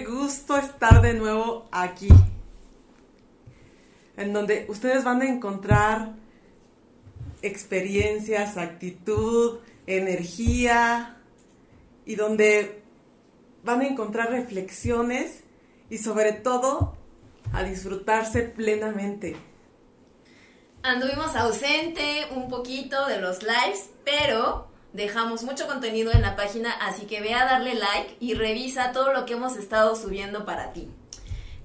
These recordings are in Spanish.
gusto estar de nuevo aquí. En donde ustedes van a encontrar experiencias, actitud, energía y donde van a encontrar reflexiones y sobre todo a disfrutarse plenamente. Anduvimos ausente un poquito de los lives, pero dejamos mucho contenido en la página, así que ve a darle like y revisa todo lo que hemos estado subiendo para ti.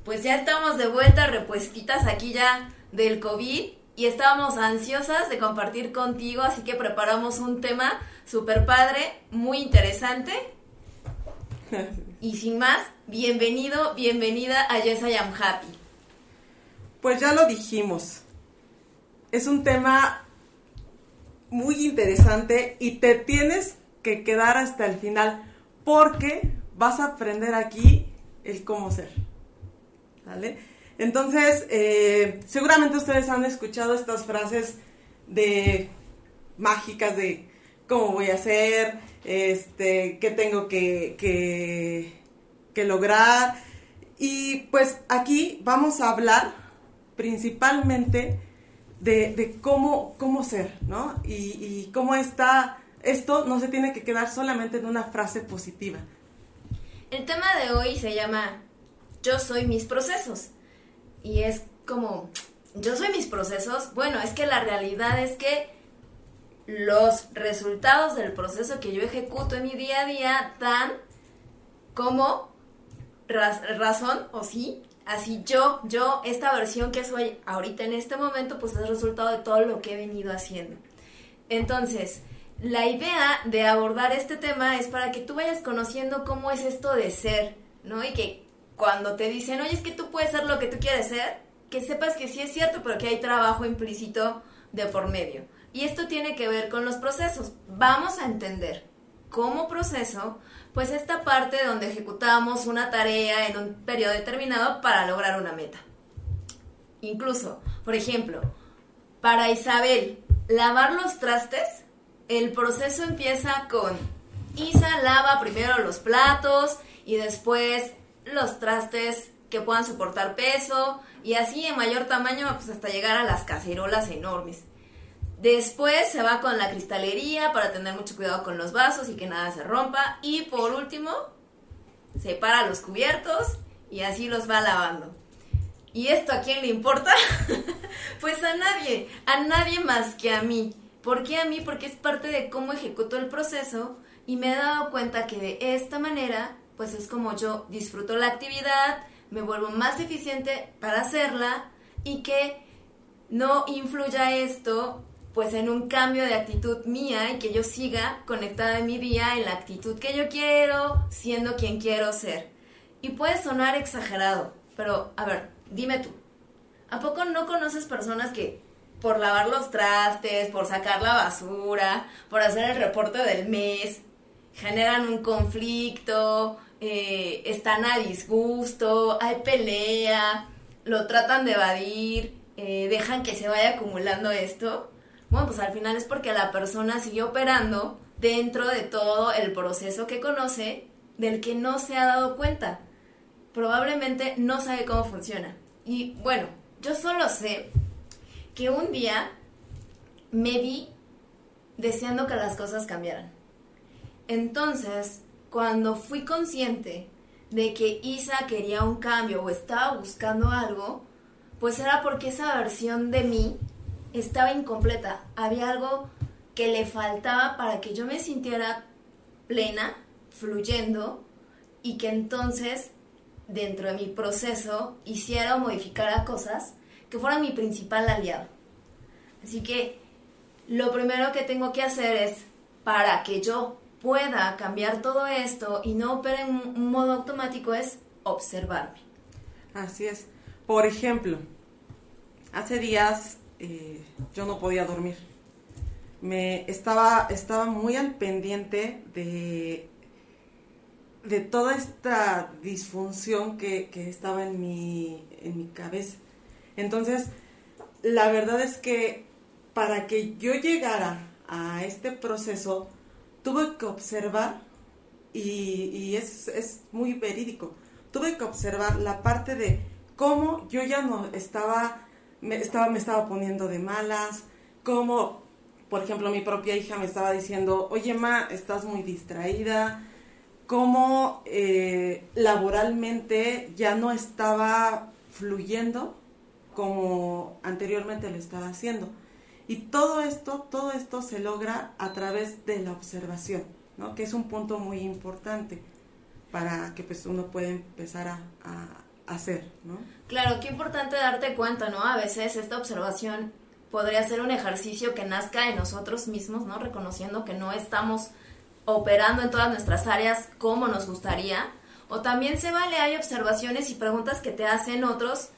Pues ya estamos de vuelta, repuestitas aquí ya del COVID y estábamos ansiosas de compartir contigo, así que preparamos un tema súper padre, muy interesante. Y sin más, bienvenido, bienvenida a Yes I Am Happy. Pues ya lo dijimos, es un tema muy interesante y te tienes que quedar hasta el final porque vas a aprender aquí el cómo ser. ¿Vale? Entonces, eh, seguramente ustedes han escuchado estas frases de mágicas de cómo voy a ser, este, qué tengo que, que, que lograr. Y pues aquí vamos a hablar principalmente de, cómo, cómo ser, ¿no? Y, cómo está, esto no se tiene que quedar solamente en una frase positiva. El tema de hoy se llama Yo soy mis procesos. Y es como, yo soy mis procesos. Bueno, es que la realidad es que los resultados del proceso que yo ejecuto en mi día a día dan como razón o sí Así yo, yo, esta versión que soy ahorita en este momento, pues es resultado de todo lo que he venido haciendo. Entonces, la idea de abordar este tema es para que tú vayas conociendo cómo es esto de ser, ¿no? Y que cuando te dicen, oye, es que tú puedes ser lo que tú quieres ser, que sepas que sí es cierto, pero que hay trabajo implícito de por medio. Y esto tiene que ver con los procesos. Vamos a entender cómo proceso pues esta parte donde ejecutamos una tarea en un periodo determinado para lograr una meta. Incluso, por ejemplo, para Isabel, lavar los trastes, el proceso empieza con Isa lava primero los platos y después los trastes que puedan soportar peso y así en mayor tamaño pues hasta llegar a las cacerolas enormes. Después se va con la cristalería para tener mucho cuidado con los vasos y que nada se rompa. Y por último, separa los cubiertos y así los va lavando. ¿Y esto a quién le importa? pues a nadie, a nadie más que a mí. ¿Por qué a mí? Porque es parte de cómo ejecuto el proceso y me he dado cuenta que de esta manera, pues es como yo disfruto la actividad, me vuelvo más eficiente para hacerla y que no influya esto pues en un cambio de actitud mía y que yo siga conectada en mi día en la actitud que yo quiero, siendo quien quiero ser. Y puede sonar exagerado, pero a ver, dime tú, ¿a poco no conoces personas que por lavar los trastes, por sacar la basura, por hacer el reporte del mes, generan un conflicto, eh, están a disgusto, hay pelea, lo tratan de evadir, eh, dejan que se vaya acumulando esto? Bueno, pues al final es porque la persona sigue operando dentro de todo el proceso que conoce del que no se ha dado cuenta. Probablemente no sabe cómo funciona. Y bueno, yo solo sé que un día me vi deseando que las cosas cambiaran. Entonces, cuando fui consciente de que Isa quería un cambio o estaba buscando algo, pues era porque esa versión de mí estaba incompleta. Había algo que le faltaba para que yo me sintiera plena, fluyendo, y que entonces, dentro de mi proceso, hiciera o modificara cosas que fueran mi principal aliado. Así que lo primero que tengo que hacer es, para que yo pueda cambiar todo esto y no opere en un modo automático, es observarme. Así es. Por ejemplo, hace días eh, yo no podía dormir. Me estaba, estaba muy al pendiente de, de toda esta disfunción que, estaba en mi, en mi cabeza. Entonces, la verdad es que para que yo llegara a este proceso, tuve que observar y, y es, es, muy verídico. tuve que observar la parte de cómo yo ya no estaba, me estaba, me estaba poniendo de malas, cómo, por ejemplo, mi propia hija me estaba diciendo, oye, ma, estás muy distraída, cómo eh, laboralmente ya no estaba fluyendo como anteriormente lo estaba haciendo. Y todo esto, todo esto se logra a través de la observación, ¿no? Que es un punto muy importante para que pues uno pueda empezar a hacer, ¿no? Claro, qué importante darte cuenta, ¿no? A veces esta observación podría ser un ejercicio que nazca en nosotros mismos, ¿no? Reconociendo que no estamos operando en todas nuestras áreas como nos gustaría. O también se vale, hay observaciones y preguntas que te hacen otros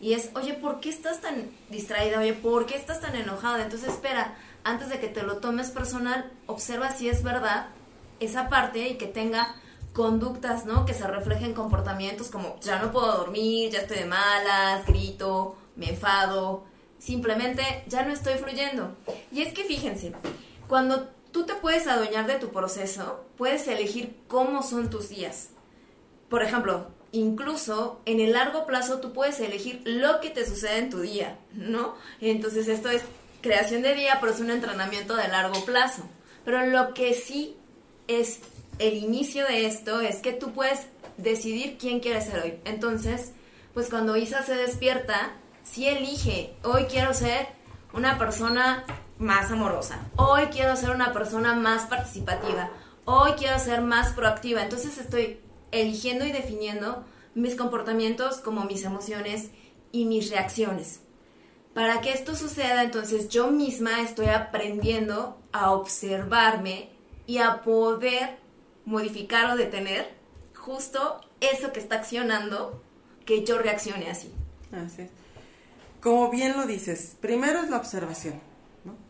y es, oye, ¿por qué estás tan distraída? Oye, ¿por qué estás tan enojada? Entonces espera, antes de que te lo tomes personal, observa si es verdad esa parte y que tenga conductas, ¿no? Que se reflejen comportamientos como ya no puedo dormir, ya estoy de malas, grito, me enfado, simplemente ya no estoy fluyendo. Y es que fíjense, cuando tú te puedes adueñar de tu proceso, puedes elegir cómo son tus días. Por ejemplo, incluso en el largo plazo tú puedes elegir lo que te sucede en tu día, ¿no? Entonces esto es creación de día, pero es un entrenamiento de largo plazo. Pero lo que sí es el inicio de esto es que tú puedes decidir quién quieres ser hoy. Entonces, pues cuando Isa se despierta, si elige, hoy quiero ser una persona más amorosa, hoy quiero ser una persona más participativa, hoy quiero ser más proactiva. Entonces estoy eligiendo y definiendo mis comportamientos como mis emociones y mis reacciones. Para que esto suceda, entonces yo misma estoy aprendiendo a observarme y a poder modificar o detener justo eso que está accionando que yo reaccione así. Así Como bien lo dices, primero es la observación.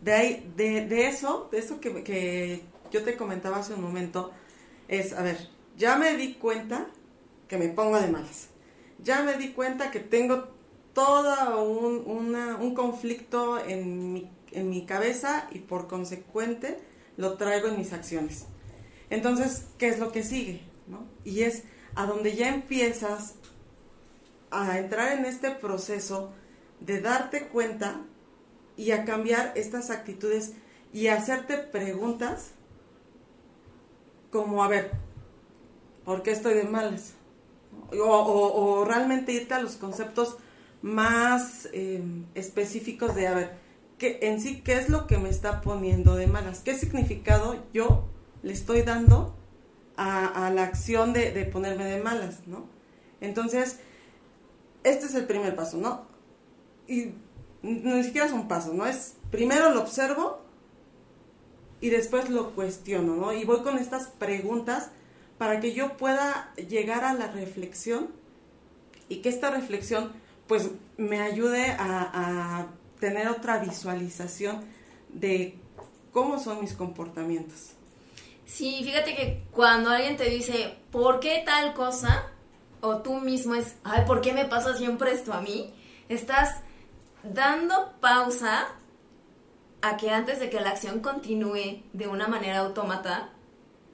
De, ahí, de, de, eso, de eso que, que yo te comentaba hace un momento, es, a ver, ya me di cuenta que me pongo de malas. Ya me di cuenta que tengo todo un, un conflicto en mi, en mi cabeza y por consecuente lo traigo en mis acciones. Entonces, ¿qué es lo que sigue? Y es a donde ya empiezas a entrar en este proceso de darte cuenta y a cambiar estas actitudes y hacerte preguntas como, a ver, ¿por qué estoy de malas? O, realmente irte a los conceptos más em, específicos de, a ver, ¿qué, en sí, ¿qué es lo que me está poniendo de malas? ¿Qué significado yo le estoy dando a, la acción de, ponerme de malas, ¿no? Entonces, este es el primer paso, ¿no? Y ni siquiera es un paso, ¿no? Es primero lo observo y después lo cuestiono, ¿no? Y voy con estas preguntas para que yo pueda llegar a la reflexión y que esta reflexión pues me ayude a, tener otra visualización de cómo son mis comportamientos. Sí, fíjate que cuando alguien te dice, ¿por qué tal cosa? O tú mismo es, ay, ¿por qué me pasa siempre esto a mí? Estás dando pausa a que antes de que la acción continúe de una manera autómata,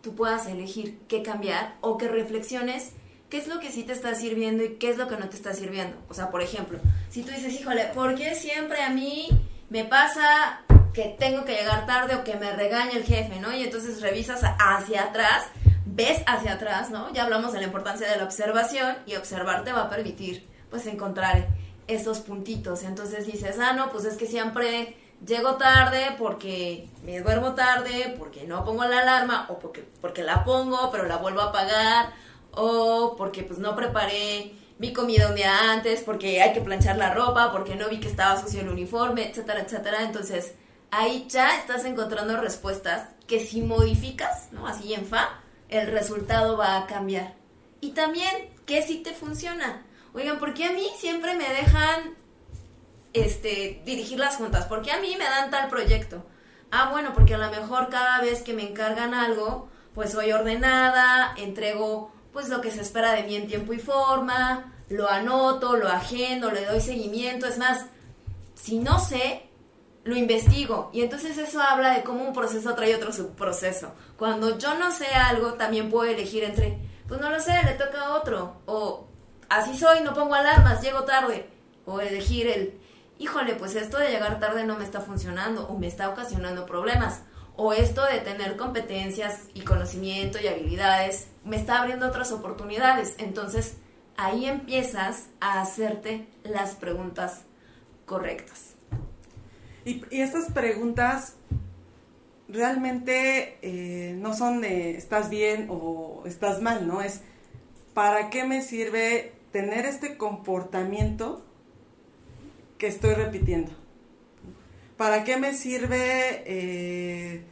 tú puedas elegir qué cambiar o que reflexiones qué es lo que sí te está sirviendo y qué es lo que no te está sirviendo. O sea, por ejemplo, si tú dices, híjole, ¿por qué siempre a mí me pasa que tengo que llegar tarde o que me regaña el jefe, ¿no? Y entonces revisas hacia atrás, ves hacia atrás, ¿no? Ya hablamos de la importancia de la observación y observar te va a permitir, pues, encontrar esos puntitos. Entonces dices, ah, no, pues es que siempre llego tarde porque me duermo tarde, porque no pongo la alarma o porque, porque la pongo pero la vuelvo a apagar o porque pues no preparé mi comida un día antes, porque hay que planchar la ropa, porque no vi que estaba sucio el uniforme, etcétera, etcétera. Entonces, ahí ya estás encontrando respuestas que si modificas, ¿no? Así en fa, el resultado va a cambiar. Y también, ¿qué si te funciona? Oigan, ¿por qué a mí siempre me dejan este, dirigir las juntas? ¿Por qué a mí me dan tal proyecto? Ah, bueno, porque a lo mejor cada vez que me encargan algo, pues soy ordenada, entrego pues lo que se espera de mí en tiempo y forma, lo anoto, lo agendo, le doy seguimiento. Es más, si no sé, lo investigo. Y entonces eso habla de cómo un proceso trae otro subproceso. Cuando yo no sé algo, también puedo elegir entre Pues no lo sé, le toca a otro. O así soy, no pongo alarmas, llego tarde. O elegir el, híjole, pues esto de llegar tarde no me está funcionando o me está ocasionando problemas. O esto de tener competencias y conocimiento y habilidades me está abriendo otras oportunidades. Entonces ahí empiezas a hacerte las preguntas correctas. Y, estas preguntas realmente eh, no son de estás bien o estás mal, ¿no? Es ¿para qué me sirve tener este comportamiento que estoy repitiendo? ¿Para qué me sirve eh,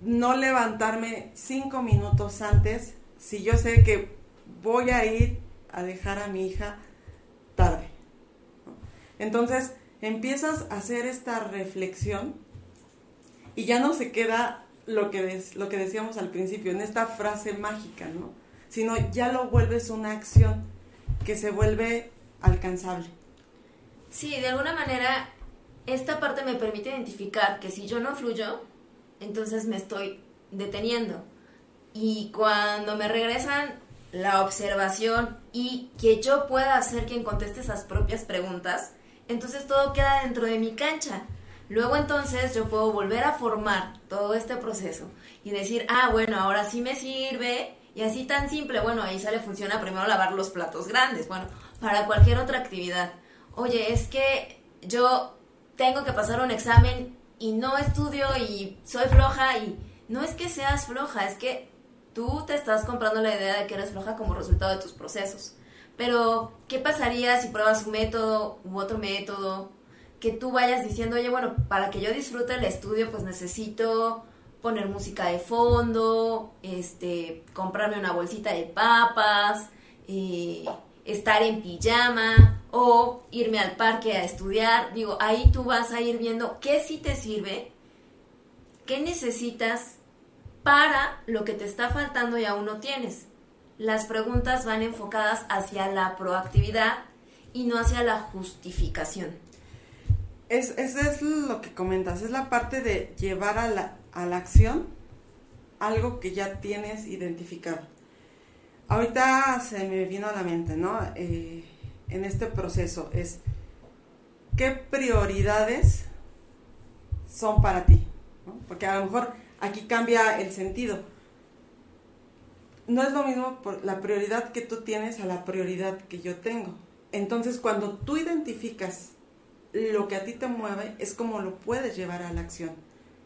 no levantarme cinco minutos antes si yo sé que voy a ir a dejar a mi hija tarde? Entonces empiezas a hacer esta reflexión y ya no se queda lo que, lo que decíamos al principio, en esta frase mágica, ¿no? Sino ya lo vuelves una acción que se vuelve alcanzable. Sí, de alguna manera esta parte me permite identificar que si yo no fluyo, entonces me estoy deteniendo. Y cuando me regresan la observación y que yo pueda ser quien conteste esas propias preguntas, entonces todo queda dentro de mi cancha. Luego entonces yo puedo volver a formar todo este proceso y decir, ah, bueno, ahora sí me sirve. Y así tan simple, bueno, ahí sale, funciona primero lavar los platos grandes. Bueno, para cualquier otra actividad oye, es que yo tengo que pasar un examen y no estudio y soy floja y no es que seas floja, es que tú te estás comprando la idea de que eres floja como resultado de tus procesos. Pero, ¿qué pasaría si pruebas un método u otro método? Que tú vayas diciendo, oye, bueno, para que yo disfrute el estudio, pues necesito poner música de fondo, este, comprarme una bolsita de papas, estar en pijama o irme al parque a estudiar. Digo, ahí tú vas a ir viendo qué sí te sirve, qué necesitas para lo que te está faltando y aún no tienes. Las preguntas van enfocadas hacia la proactividad y no hacia la justificación. Es, eso es lo que comentas, es la parte de llevar a la, a la acción algo que ya tienes identificado. Ahorita se me vino a la mente, ¿no? Eh, en este proceso es, ¿qué prioridades son para ti? Porque a lo mejor aquí cambia el sentido. No es lo mismo por la prioridad que tú tienes a la prioridad que yo tengo. Entonces, cuando tú identificas lo que a ti te mueve, es como lo puedes llevar a la acción.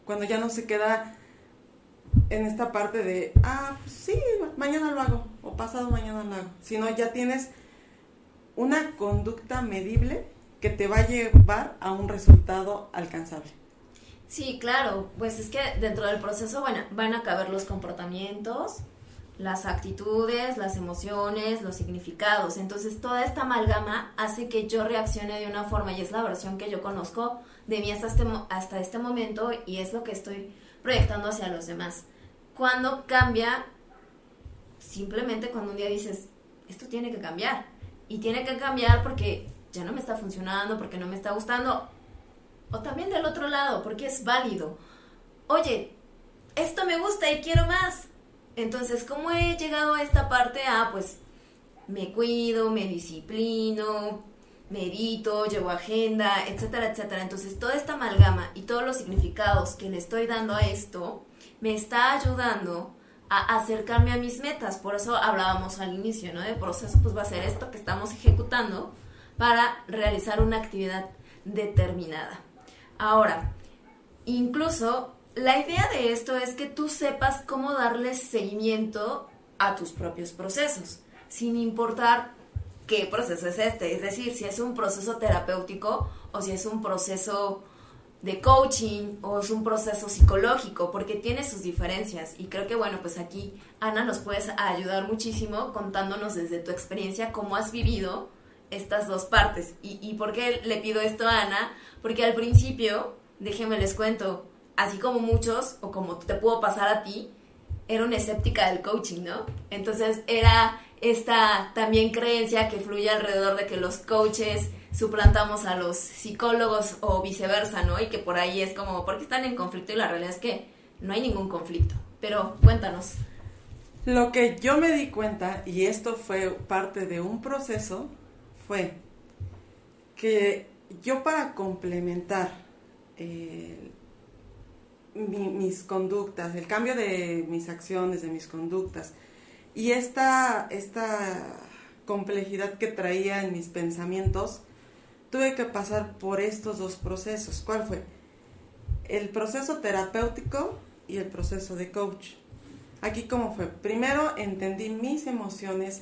Cuando ya no se queda en esta parte de, ah, pues sí, mañana lo hago, o pasado mañana lo hago, sino ya tienes una conducta medible que te va a llevar a un resultado alcanzable. Sí, claro, pues es que dentro del proceso bueno, van a caber los comportamientos, las actitudes, las emociones, los significados. Entonces toda esta amalgama hace que yo reaccione de una forma y es la versión que yo conozco de mí hasta este, hasta este momento y es lo que estoy proyectando hacia los demás. Cuando cambia, simplemente cuando un día dices, esto tiene que cambiar. Y tiene que cambiar porque ya no me está funcionando, porque no me está gustando. O también del otro lado, porque es válido. Oye, esto me gusta y quiero más. Entonces, ¿cómo he llegado a esta parte? Ah, pues me cuido, me disciplino, medito, llevo agenda, etcétera, etcétera. Entonces, toda esta amalgama y todos los significados que le estoy dando a esto me está ayudando a acercarme a mis metas. Por eso hablábamos al inicio, ¿no? De proceso, pues va a ser esto que estamos ejecutando para realizar una actividad determinada. Ahora, incluso la idea de esto es que tú sepas cómo darle seguimiento a tus propios procesos, sin importar qué proceso es este, es decir, si es un proceso terapéutico o si es un proceso de coaching o es un proceso psicológico, porque tiene sus diferencias. Y creo que, bueno, pues aquí, Ana, nos puedes ayudar muchísimo contándonos desde tu experiencia cómo has vivido estas dos partes. ¿Y, y por qué le pido esto a Ana? Porque al principio, déjenme les cuento, así como muchos, o como te puedo pasar a ti, era una escéptica del coaching, ¿no? Entonces era esta también creencia que fluye alrededor de que los coaches suplantamos a los psicólogos o viceversa, ¿no? Y que por ahí es como, porque están en conflicto? Y la realidad es que no hay ningún conflicto. Pero cuéntanos. Lo que yo me di cuenta, y esto fue parte de un proceso, fue que yo para complementar mis conductas, el cambio de mis acciones, de mis conductas, y esta, esta complejidad que traía en mis pensamientos, tuve que pasar por estos dos procesos. ¿Cuál fue? El proceso terapéutico y el proceso de coach. Aquí cómo fue. Primero entendí mis emociones,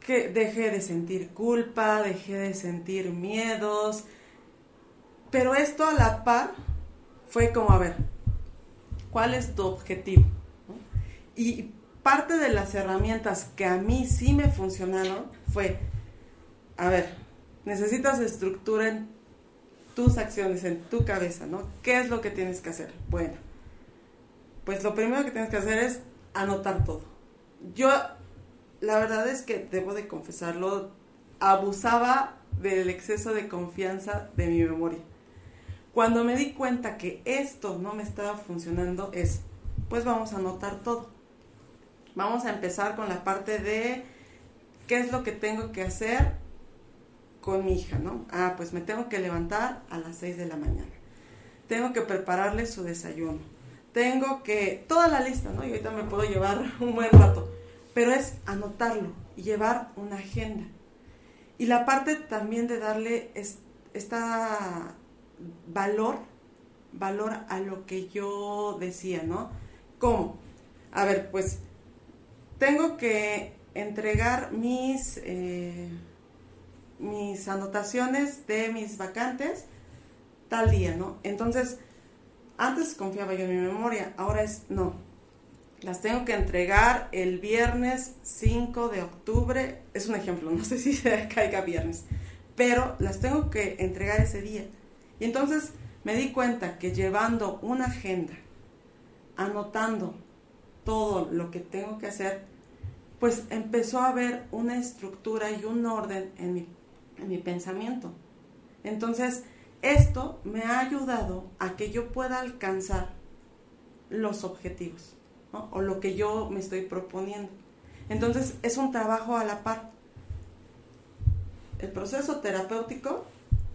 que dejé de sentir culpa, dejé de sentir miedos, pero esto a la par fue como, a ver, ¿cuál es tu objetivo? Y parte de las herramientas que a mí sí me funcionaron fue, a ver, necesitas estructura en tus acciones, en tu cabeza, ¿no? ¿Qué es lo que tienes que hacer? Bueno, pues lo primero que tienes que hacer es anotar todo. Yo, la verdad es que debo de confesarlo, abusaba del exceso de confianza de mi memoria. Cuando me di cuenta que esto no me estaba funcionando es, pues vamos a anotar todo. Vamos a empezar con la parte de qué es lo que tengo que hacer con mi hija, ¿no? Ah, pues me tengo que levantar a las 6 de la mañana. Tengo que prepararle su desayuno tengo que, toda la lista, ¿no? Y ahorita me puedo llevar un buen rato, pero es anotarlo y llevar una agenda. Y la parte también de darle esta valor, valor a lo que yo decía, ¿no? ¿Cómo? A ver, pues tengo que entregar mis, eh, mis anotaciones de mis vacantes tal día, ¿no? Entonces, antes confiaba yo en mi memoria, ahora es no. Las tengo que entregar el viernes 5 de octubre. Es un ejemplo, no sé si se caiga viernes, pero las tengo que entregar ese día. Y entonces me di cuenta que llevando una agenda, anotando todo lo que tengo que hacer, pues empezó a haber una estructura y un orden en mi, en mi pensamiento. Entonces, esto me ha ayudado a que yo pueda alcanzar los objetivos o lo que yo me estoy proponiendo. Entonces es un trabajo a la par. El proceso terapéutico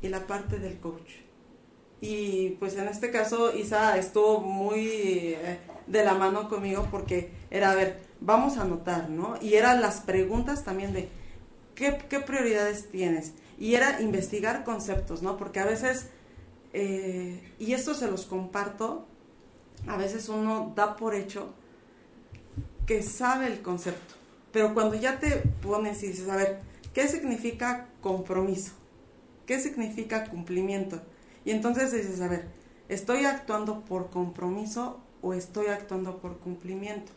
y la parte del coach. Y pues en este caso Isa estuvo muy eh, de la mano conmigo porque era, a ver, vamos a anotar, ¿no? Y eran las preguntas también de, ¿qué, qué prioridades tienes? y era investigar conceptos, ¿no? Porque a veces, eh, y esto se los comparto, a veces uno da por hecho que sabe el concepto, pero cuando ya te pones y dices, a ver, ¿qué significa compromiso? ¿Qué significa cumplimiento? Y entonces dices, a ver, ¿estoy actuando por compromiso o estoy actuando por cumplimiento?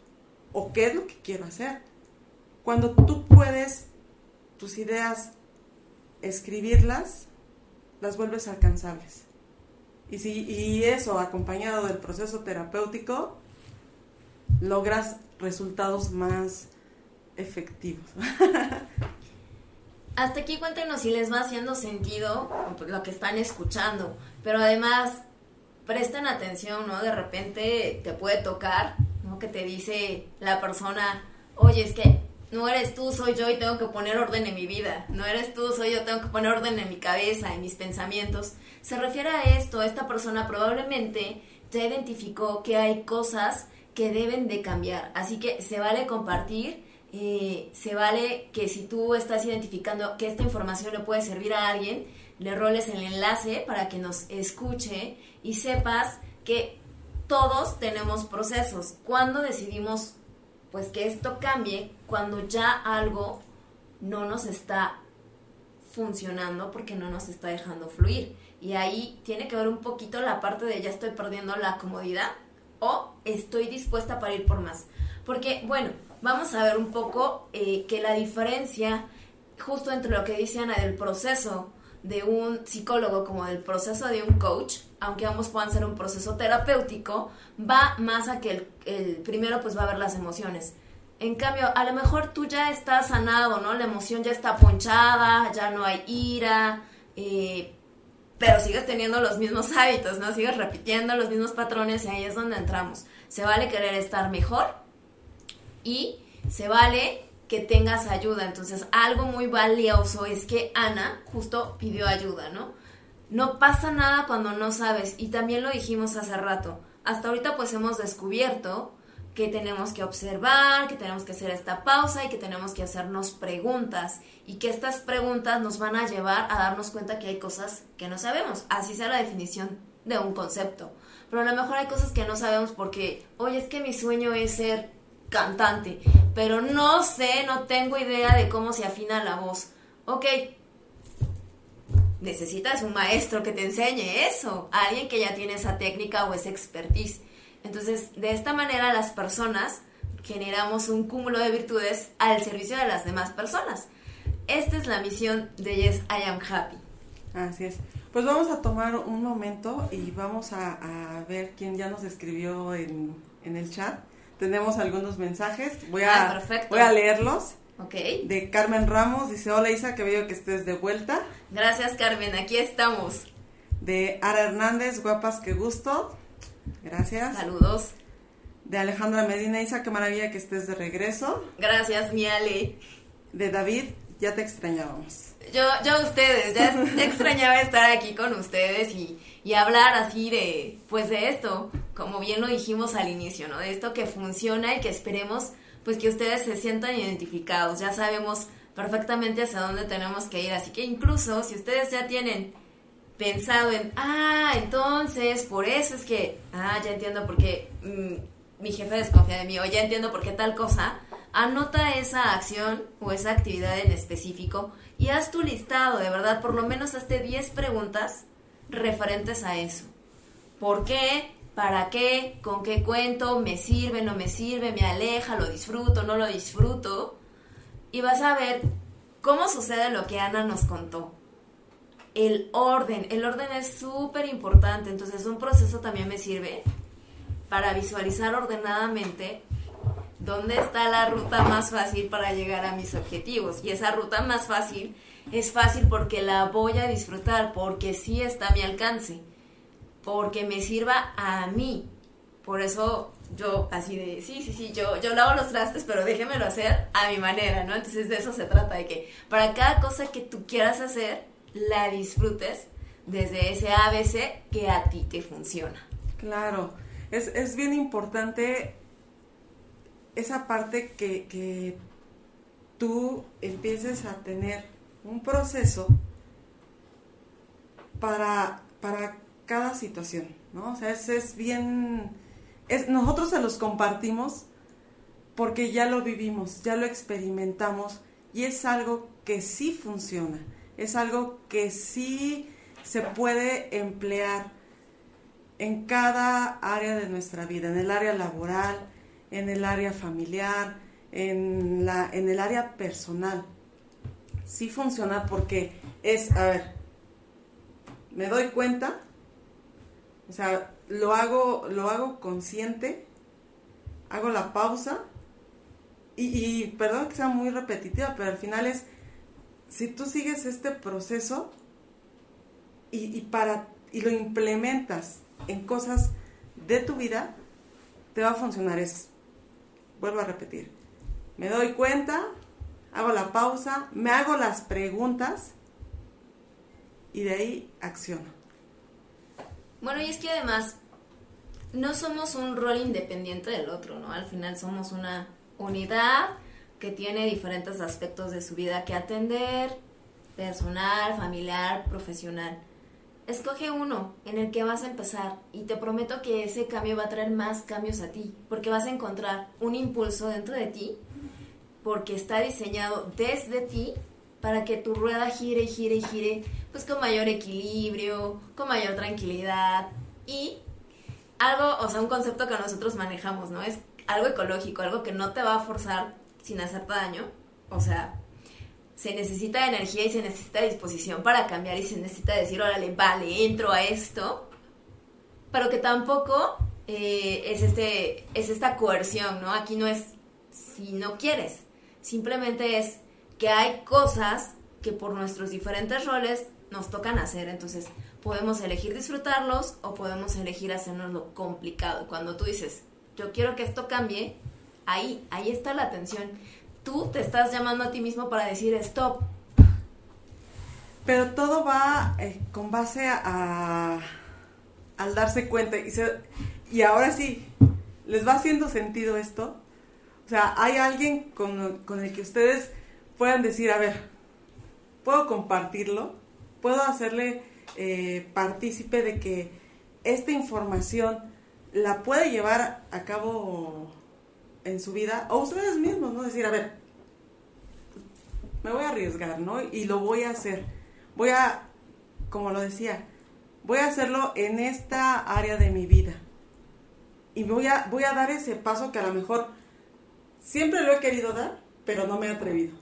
¿O qué es lo que quiero hacer? Cuando tú puedes tus ideas escribirlas, las vuelves alcanzables. Y, si, y eso, acompañado del proceso terapéutico, logras resultados más efectivos. Hasta aquí cuéntenos si les va haciendo sentido lo que están escuchando, pero además presten atención, ¿no? De repente te puede tocar, ¿no? Que te dice la persona, oye, es que no eres tú, soy yo y tengo que poner orden en mi vida. No eres tú, soy yo, tengo que poner orden en mi cabeza, en mis pensamientos. Se refiere a esto, esta persona probablemente ya identificó que hay cosas que deben de cambiar. Así que se vale compartir, eh, se vale que si tú estás identificando que esta información le puede servir a alguien, le roles el enlace para que nos escuche y sepas que todos tenemos procesos. Cuando decidimos pues que esto cambie cuando ya algo no nos está funcionando porque no nos está dejando fluir. Y ahí tiene que ver un poquito la parte de ya estoy perdiendo la comodidad o estoy dispuesta para ir por más. Porque, bueno, vamos a ver un poco eh, que la diferencia justo entre lo que dice Ana del proceso de un psicólogo como del proceso de un coach, aunque ambos puedan ser un proceso terapéutico, va más a que el, primero pues va a ver las emociones. En cambio, a lo mejor tú ya estás sanado, ¿no? La emoción ya está ponchada, ya no hay ira, eh, pero sigues teniendo los mismos hábitos, ¿no? Sigues repitiendo los mismos patrones y ahí es donde entramos. Se vale querer estar mejor, y se vale que tengas ayuda. Entonces, algo muy valioso es que Ana justo pidió ayuda, ¿no? No pasa nada cuando no sabes y también lo dijimos hace rato. Hasta ahorita pues hemos descubierto que tenemos que observar, que tenemos que hacer esta pausa y que tenemos que hacernos preguntas y que estas preguntas nos van a llevar a darnos cuenta que hay cosas que no sabemos, así sea la definición de un concepto. Pero a lo mejor hay cosas que no sabemos porque, oye, es que mi sueño es ser cantante, pero no sé, no tengo idea de cómo se afina la voz. Ok, necesitas un maestro que te enseñe eso, alguien que ya tiene esa técnica o esa expertise. Entonces, de esta manera las personas generamos un cúmulo de virtudes al servicio de las demás personas. Esta es la misión de Yes, I Am Happy. Así es. Pues vamos a tomar un momento y vamos a, ver quién ya nos escribió en, el chat. Tenemos algunos mensajes. Voy a, ah, voy a leerlos. Ok. De Carmen Ramos, dice, hola Isa, que veo que estés de vuelta. Gracias Carmen, aquí estamos. De Ara Hernández, guapas, qué gusto. Gracias. Saludos. De Alejandra Medina, Isa, qué maravilla que estés de regreso. Gracias, mi Ale. De David, ya te extrañábamos. Yo, yo ustedes, ya, extrañaba estar aquí con ustedes y, y, hablar así de, pues de esto, como bien lo dijimos al inicio, ¿no? De esto que funciona y que esperemos, pues que ustedes se sientan identificados. Ya sabemos perfectamente hacia dónde tenemos que ir, así que incluso si ustedes ya tienen pensado en, ah, entonces, por eso es que, ah, ya entiendo por qué mm, mi jefe desconfía de mí, o ya entiendo por qué tal cosa, anota esa acción o esa actividad en específico y haz tu listado, de verdad, por lo menos hazte 10 preguntas referentes a eso. ¿Por qué? ¿Para qué? ¿Con qué cuento? ¿Me sirve? ¿No me sirve? ¿Me aleja? ¿Lo disfruto? ¿No lo disfruto? Y vas a ver cómo sucede lo que Ana nos contó el orden. El orden es súper importante, entonces un proceso también me sirve para visualizar ordenadamente dónde está la ruta más fácil para llegar a mis objetivos. Y esa ruta más fácil es fácil porque la voy a disfrutar, porque sí está a mi alcance, porque me sirva a mí. Por eso yo así de, sí, sí, sí, yo, yo lavo los trastes, pero déjemelo hacer a mi manera, ¿no? Entonces de eso se trata, de que para cada cosa que tú quieras hacer, la disfrutes desde ese ABC que a ti te funciona. Claro, es, bien importante esa parte que, que tú empieces a tener un proceso para, para cada situación, ¿no? O sea, es, es bien, nosotros se los compartimos porque ya lo vivimos, ya lo experimentamos y es algo que sí funciona es algo que sí se puede emplear en cada área de nuestra vida, en el área laboral, en el área familiar, en, la, en el área personal. Sí funciona porque es, a ver, me doy cuenta, o sea, lo hago, lo hago consciente, hago la pausa y, y perdón que sea muy repetitiva, pero al final es si tú sigues este proceso y, para, y lo implementas en cosas de tu vida, te va a funcionar. Es, vuelvo a repetir, me doy cuenta, hago la pausa, me hago las preguntas y de ahí acciono. Bueno, y es que además no somos un rol independiente del otro, ¿no? Al final somos una unidad que tiene diferentes aspectos de su vida que atender, personal, familiar, profesional. Escoge uno en el que vas a empezar y te prometo que ese cambio va a traer más cambios a ti, porque vas a encontrar un impulso dentro de ti, porque está diseñado desde ti para que tu rueda gire y gire y gire, pues con mayor equilibrio, con mayor tranquilidad y algo, o sea, un concepto que nosotros manejamos, ¿no? Es algo ecológico, algo que no te va a forzar sin hacer daño. O sea, se necesita energía y se necesita disposición para cambiar y se necesita decir, órale, vale, entro a esto. Pero que tampoco eh, es, este, es esta coerción, ¿no? Aquí no es si no quieres. Simplemente es que hay cosas que por nuestros diferentes roles nos tocan hacer. Entonces, podemos elegir disfrutarlos o podemos elegir hacernos lo complicado. Cuando tú dices, yo quiero que esto cambie, Ahí, ahí está la atención. Tú te estás llamando a ti mismo para decir stop. Pero todo va eh, con base a, al darse cuenta. Y, y ahora sí, ¿les va haciendo sentido esto? O sea, hay alguien con, con el que ustedes puedan decir, a ver, puedo compartirlo, puedo hacerle eh, partícipe de que esta información la puede llevar a cabo en su vida, o ustedes mismos, ¿no? Decir, a ver, me voy a arriesgar, ¿no? Y lo voy a hacer. Voy a, como lo decía, voy a hacerlo en esta área de mi vida. Y voy a, voy a dar ese paso que a lo mejor siempre lo he querido dar, pero no me he atrevido.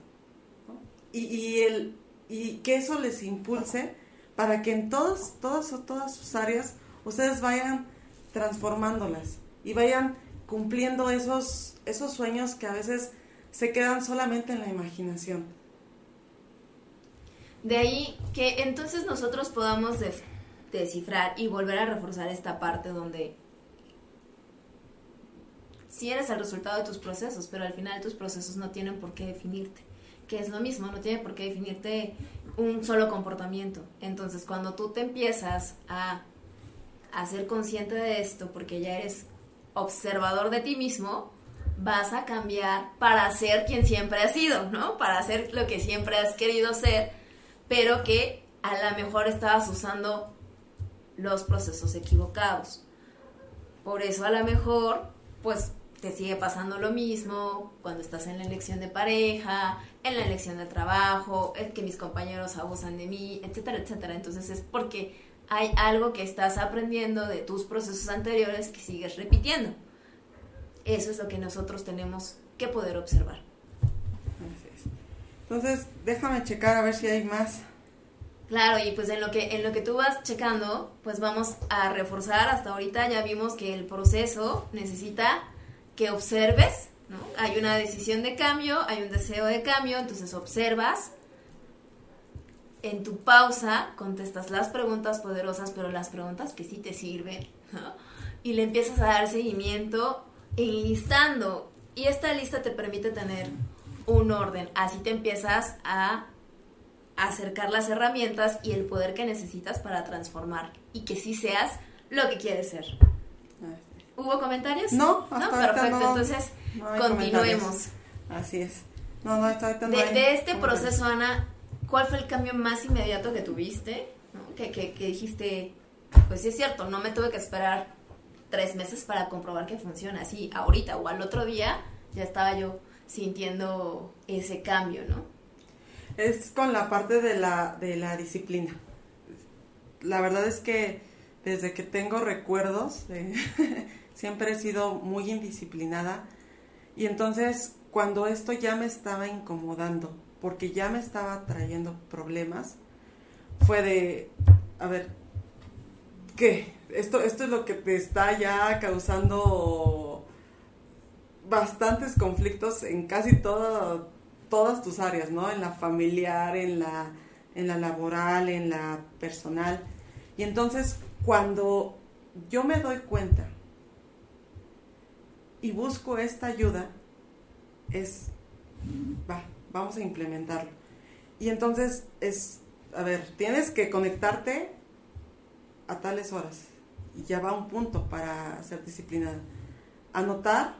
Y, y, el, y que eso les impulse para que en todos, todas, todas sus áreas ustedes vayan transformándolas y vayan cumpliendo esos, esos sueños que a veces se quedan solamente en la imaginación. De ahí que entonces nosotros podamos descifrar y volver a reforzar esta parte donde si eres el resultado de tus procesos, pero al final tus procesos no tienen por qué definirte, que es lo mismo, no tiene por qué definirte un solo comportamiento. Entonces, cuando tú te empiezas a, a ser consciente de esto, porque ya eres observador de ti mismo, vas a cambiar para ser quien siempre has sido, ¿no? Para ser lo que siempre has querido ser, pero que a lo mejor estabas usando los procesos equivocados. Por eso a lo mejor, pues te sigue pasando lo mismo cuando estás en la elección de pareja, en la elección de trabajo, es que mis compañeros abusan de mí, etcétera, etcétera. Entonces es porque hay algo que estás aprendiendo de tus procesos anteriores que sigues repitiendo. Eso es lo que nosotros tenemos que poder observar. Entonces, déjame checar a ver si hay más. Claro, y pues en lo que en lo que tú vas checando, pues vamos a reforzar hasta ahorita ya vimos que el proceso necesita que observes. Hay una decisión de cambio, hay un deseo de cambio, entonces observas. En tu pausa contestas las preguntas poderosas, pero las preguntas que sí te sirven, Y le empiezas a dar seguimiento enlistando. Y esta lista te permite tener un orden. Así te empiezas a acercar las herramientas y el poder que necesitas para transformar y que sí seas lo que quieres ser. ¿Hubo comentarios? No, hasta no, perfecto. Entonces, continuemos. Así es. No, no, hasta ahorita no de, de este proceso, Ana, ¿cuál fue el cambio más inmediato que tuviste? Que, que, que, dijiste, pues sí es cierto, no me tuve que esperar tres meses para comprobar que funciona. Así, ahorita o al otro día, ya estaba yo sintiendo ese cambio, ¿no? Es con la parte de la, de la disciplina. La verdad es que desde que tengo recuerdos, siempre he sido muy indisciplinada y entonces cuando esto ya me estaba incomodando, porque ya me estaba trayendo problemas, fue de, a ver, ¿qué? Esto, esto es lo que te está ya causando bastantes conflictos en casi todo, todas tus áreas, ¿no? En la familiar, en la, en la laboral, en la personal. Y entonces, cuando yo me doy cuenta y busco esta ayuda, es, va, vamos a implementarlo. Y entonces es, a ver, tienes que conectarte a tales horas. Y ya va un punto para ser disciplinada. Anotar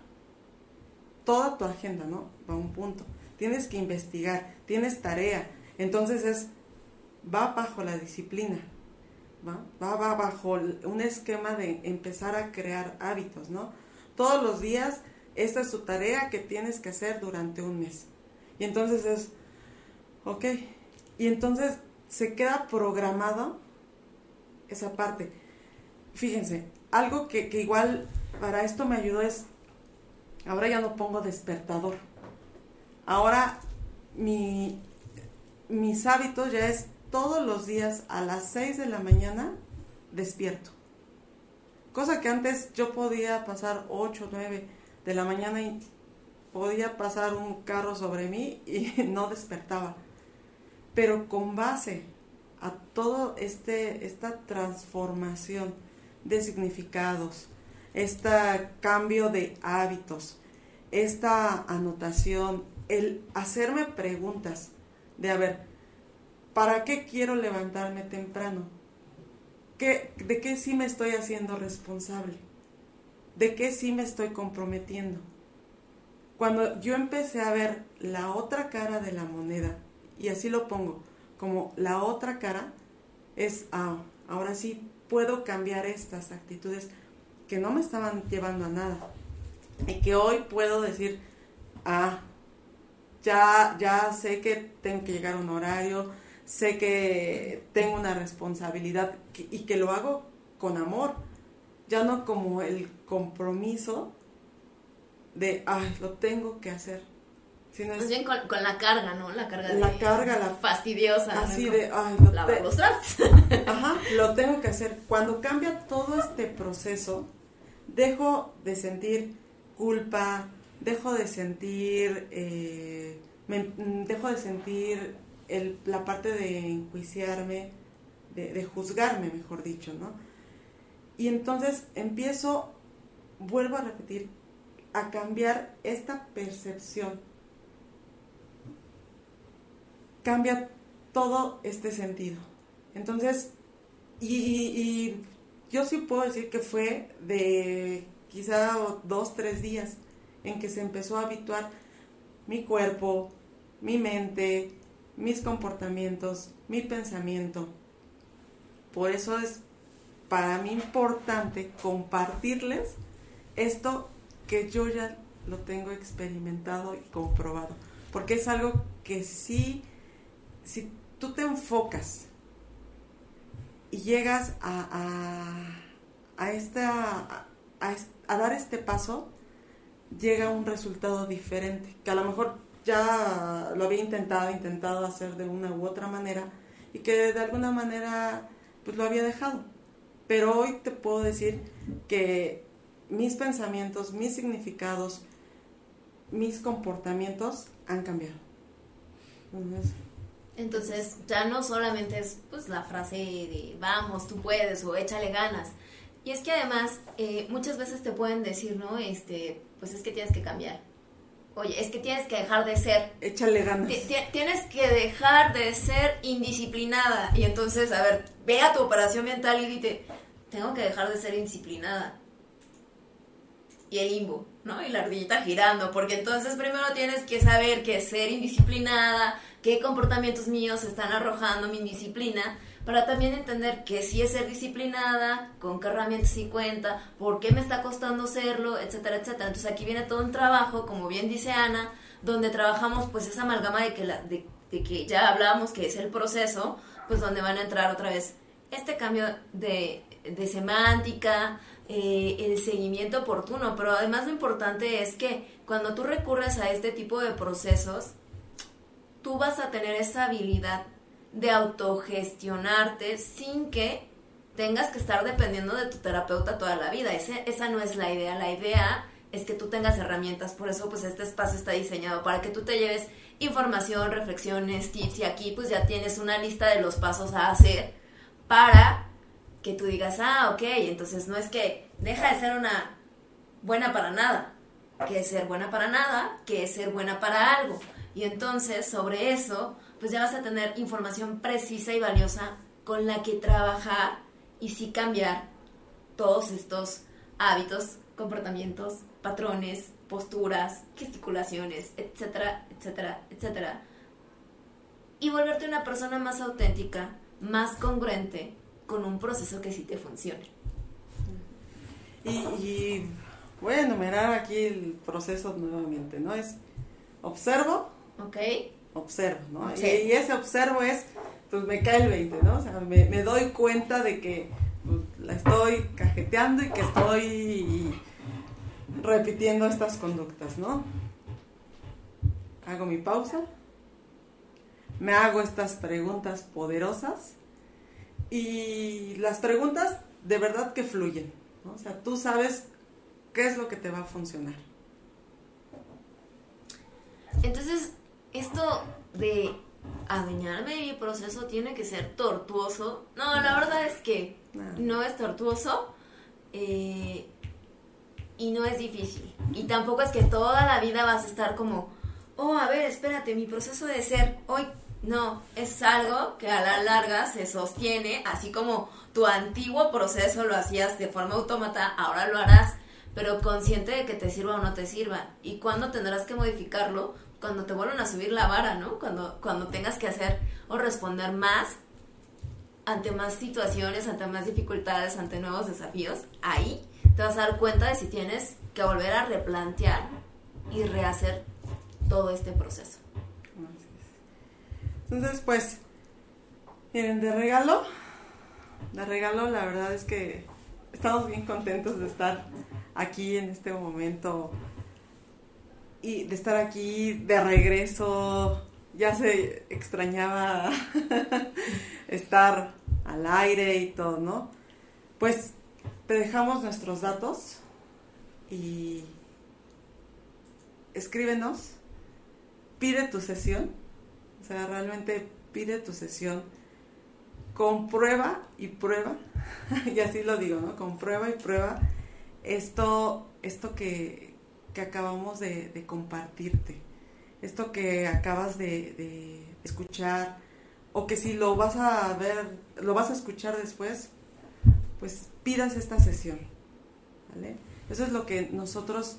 toda tu agenda, ¿no? Va un punto. Tienes que investigar, tienes tarea. Entonces es, va bajo la disciplina. ¿va? Va, va bajo un esquema de empezar a crear hábitos, ¿no? Todos los días, esta es su tarea que tienes que hacer durante un mes. Y entonces es, ok. Y entonces se queda programado esa parte. Fíjense, algo que, que igual para esto me ayudó es, ahora ya no pongo despertador. Ahora mi, mis hábitos ya es todos los días a las 6 de la mañana despierto. Cosa que antes yo podía pasar 8, 9 de la mañana y podía pasar un carro sobre mí y no despertaba. Pero con base a todo este esta transformación de significados, este cambio de hábitos, esta anotación, el hacerme preguntas de, a ver, ¿para qué quiero levantarme temprano? ¿Qué, ¿De qué sí me estoy haciendo responsable? ¿De qué sí me estoy comprometiendo? Cuando yo empecé a ver la otra cara de la moneda, y así lo pongo, como la otra cara, es, ah, ahora sí puedo cambiar estas actitudes que no me estaban llevando a nada. Y que hoy puedo decir, ah, ya, ya sé que tengo que llegar a un horario, sé que tengo una responsabilidad y que lo hago con amor, ya no como el compromiso de, ay, lo tengo que hacer. Sino Más bien con, la carga, ¿no? La carga la carga, la fastidiosa. Así de, ay, lo lavar los Ajá, lo tengo que hacer. Cuando cambia todo este proceso, dejo de sentir culpa, dejo de sentir, eh, dejo de sentir la parte de enjuiciarme, de, juzgarme, mejor dicho, ¿no? Y entonces empiezo, vuelvo a repetir, a cambiar esta percepción. Cambia todo este sentido. Entonces, y, y yo sí puedo decir que fue de quizá dos, tres días en que se empezó a habituar mi cuerpo, mi mente, mis comportamientos, mi pensamiento. Por eso es para mí importante compartirles esto que yo ya lo tengo experimentado y comprobado. Porque es algo que sí, si tú te enfocas y llegas a, a, esta, a, dar este paso, llega un resultado diferente, que a lo mejor ya lo había intentado, intentado hacer de una u otra manera y que de alguna manera pues lo había dejado. Pero hoy te puedo decir que mis pensamientos, mis significados, mis comportamientos han cambiado. Entonces, ya no solamente es pues la frase de vamos, tú puedes o échale ganas. Y es que además eh, muchas veces te pueden decir, ¿no? Este, pues es que tienes que cambiar. Oye, es que tienes que dejar de ser. Échale ganas. Tienes que dejar de ser indisciplinada. Y entonces, a ver, ve a tu operación mental y dite, tengo que dejar de ser indisciplinada y el limbo, ¿no? Y la ardillita girando, porque entonces primero tienes que saber qué es ser indisciplinada, qué comportamientos míos están arrojando mi indisciplina, para también entender qué sí es ser disciplinada, con qué herramientas sí cuenta, por qué me está costando serlo, etcétera, etcétera. Entonces aquí viene todo un trabajo, como bien dice Ana, donde trabajamos pues esa amalgama de que, la, de, que ya hablábamos que es el proceso, pues donde van a entrar otra vez este cambio de, de semántica, eh, el seguimiento oportuno, pero además lo importante es que cuando tú recurres a este tipo de procesos, tú vas a tener esa habilidad de autogestionarte sin que tengas que estar dependiendo de tu terapeuta toda la vida. Ese, esa no es la idea. La idea es que tú tengas herramientas. Por eso, pues, este espacio está diseñado para que tú te lleves información, reflexiones, tips. Y aquí, pues, ya tienes una lista de los pasos a hacer para que tú digas, ah, ok, entonces no es que deja de ser una buena para nada, que es ser buena para nada, que es ser buena para algo. Y entonces sobre eso, pues ya vas a tener información precisa y valiosa con la que trabajar y sí cambiar todos estos hábitos, comportamientos, patrones, posturas, gesticulaciones, etcétera, etcétera, etcétera. Y volverte una persona más auténtica, más congruente con un proceso que sí te funcione. Y, voy a enumerar aquí el proceso nuevamente, ¿no? Es observo. Ok. Observo, ¿no? Y, ese observo es, pues me cae el 20, ¿no? O sea, me, doy cuenta de que pues, la estoy cajeteando y que estoy repitiendo estas conductas, ¿no? Hago mi pausa, me hago estas preguntas poderosas y las preguntas de verdad que fluyen. O sea, tú sabes qué es lo que te va a funcionar. Entonces, esto de adueñarme de mi proceso tiene que ser tortuoso. No, la verdad es que no, es tortuoso. Eh, y no es difícil. Y tampoco es que toda la vida vas a estar como, oh, a ver, espérate, mi proceso de ser hoy. No, es algo que a la larga se sostiene, así como tu antiguo proceso lo hacías de forma autómata, ahora lo harás, pero consciente de que te sirva o no te sirva. ¿Y cuándo tendrás que modificarlo? Cuando te vuelvan a subir la vara, ¿no? Cuando, cuando tengas que hacer o responder más ante más situaciones, ante más dificultades, ante nuevos desafíos, ahí te vas a dar cuenta de si tienes que volver a replantear y rehacer todo este proceso. Entonces, pues, miren, de regalo, de regalo, la verdad es que estamos bien contentos de estar aquí en este momento y de estar aquí de regreso. Ya se extrañaba estar al aire y todo, ¿no? Pues te dejamos nuestros datos y escríbenos, pide tu sesión, o sea, realmente pide tu sesión, comprueba y prueba, y así lo digo, ¿no? Comprueba y prueba esto, esto que, acabamos de, compartirte, esto que acabas de, escuchar, o que si lo vas a ver, lo vas a escuchar después, pues pidas esta sesión. Eso es lo que nosotros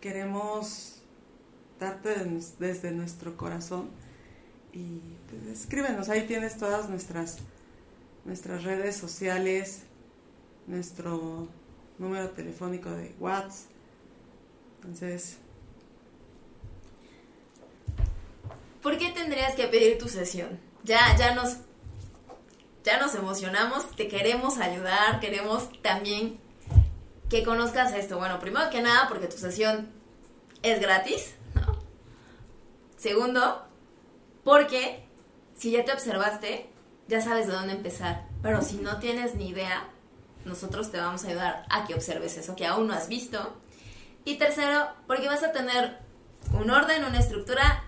queremos darte desde nuestro corazón. Y pues, escríbenos, ahí tienes todas nuestras, nuestras redes sociales, nuestro número telefónico de WhatsApp. Entonces... ¿Por qué tendrías que pedir tu sesión? Ya, ya nos ya nos emocionamos, te queremos ayudar, queremos también que conozcas esto. Bueno, primero que nada, porque tu sesión es gratis, ¿no? Segundo, porque si ya te observaste, ya sabes de dónde empezar. Pero si no tienes ni idea, nosotros te vamos a ayudar a que observes eso que aún no has visto. Y tercero, porque vas a tener un orden, una estructura,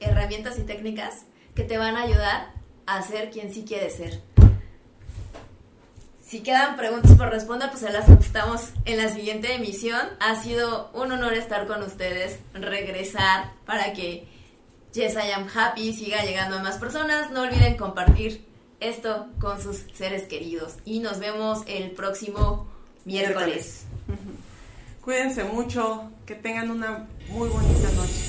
herramientas y técnicas que te van a ayudar a ser quien sí quiere ser. Si quedan preguntas por responder, pues se las contestamos en la siguiente emisión. Ha sido un honor estar con ustedes, regresar para que Yes I Am Happy siga llegando a más personas. No olviden compartir esto con sus seres queridos. Y nos vemos el próximo miércoles. Cuídense mucho, que tengan una muy bonita noche.